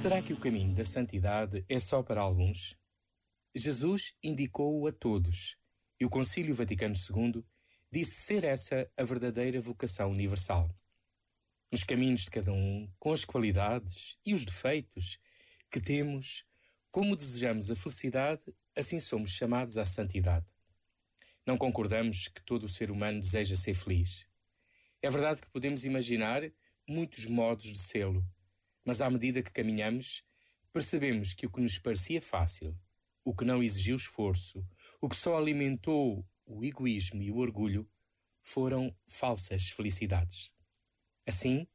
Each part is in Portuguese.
Será que o caminho da santidade é só para alguns? Jesus indicou-o a todos e o Concílio Vaticano II disse ser essa a verdadeira vocação universal. Nos caminhos de cada um, com as qualidades e os defeitos que temos, como desejamos a felicidade, assim somos chamados à santidade. Não concordamos que todo o ser humano deseja ser feliz. É verdade que podemos imaginar muitos modos de sê-lo, mas à medida que caminhamos, percebemos que o que nos parecia fácil, o que não exigiu esforço, o que só alimentou o egoísmo e o orgulho, foram falsas felicidades. Assim,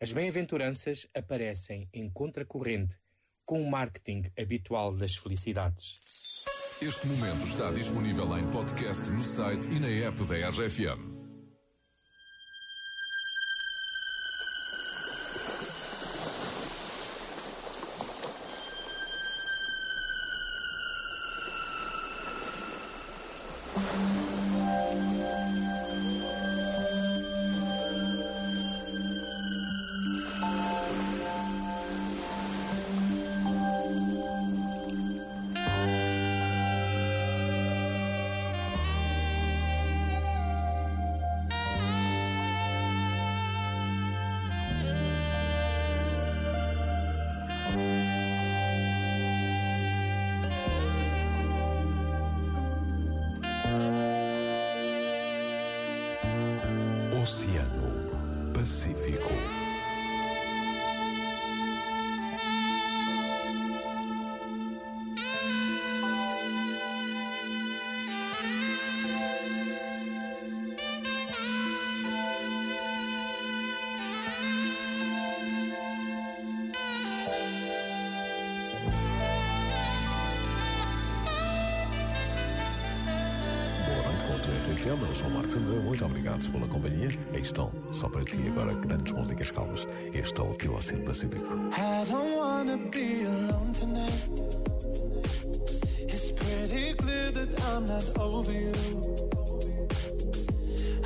as bem-aventuranças aparecem em contracorrente com o marketing habitual das felicidades. Este momento está disponível em podcast no site e na app da RFM. Oceano Pacífico. RFM, eu sou o Marcos André, muito obrigado pela companhia. Aí estão, só para ti agora, grandes músicas calmas. Este é o teu Oceano Pacífico. I don't wanna be alone tonight. It's pretty clear that I'm not over you.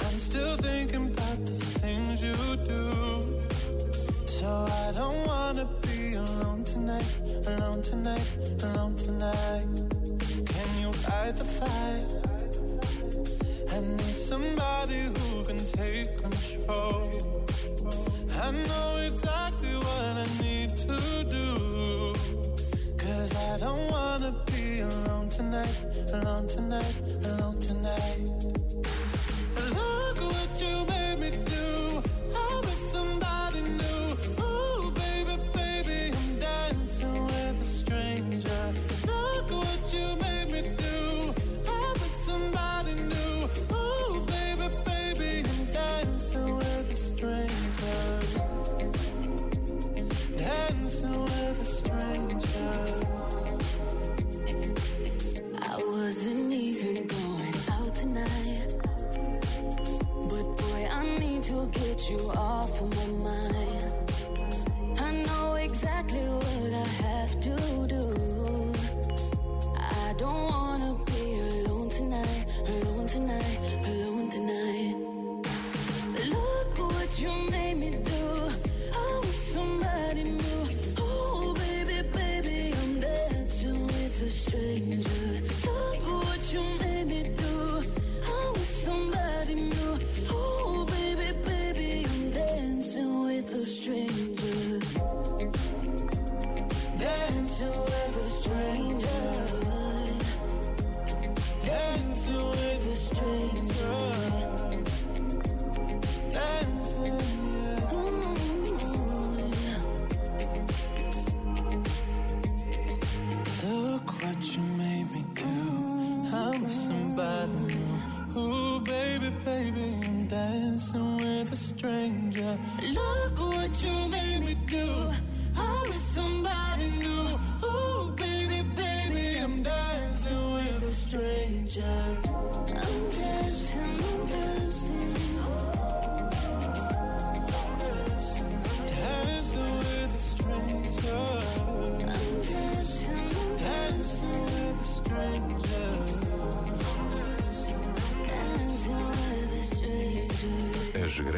I'm still thinking about the things you do. So I don't wanna be alone tonight, alone tonight, alone tonight. Can you fight the fire? I need somebody who can take control. I know exactly what I need to do. Cause I don't wanna be alone tonight, alone tonight, alone tonight. You off of my to ever the strength as grandes.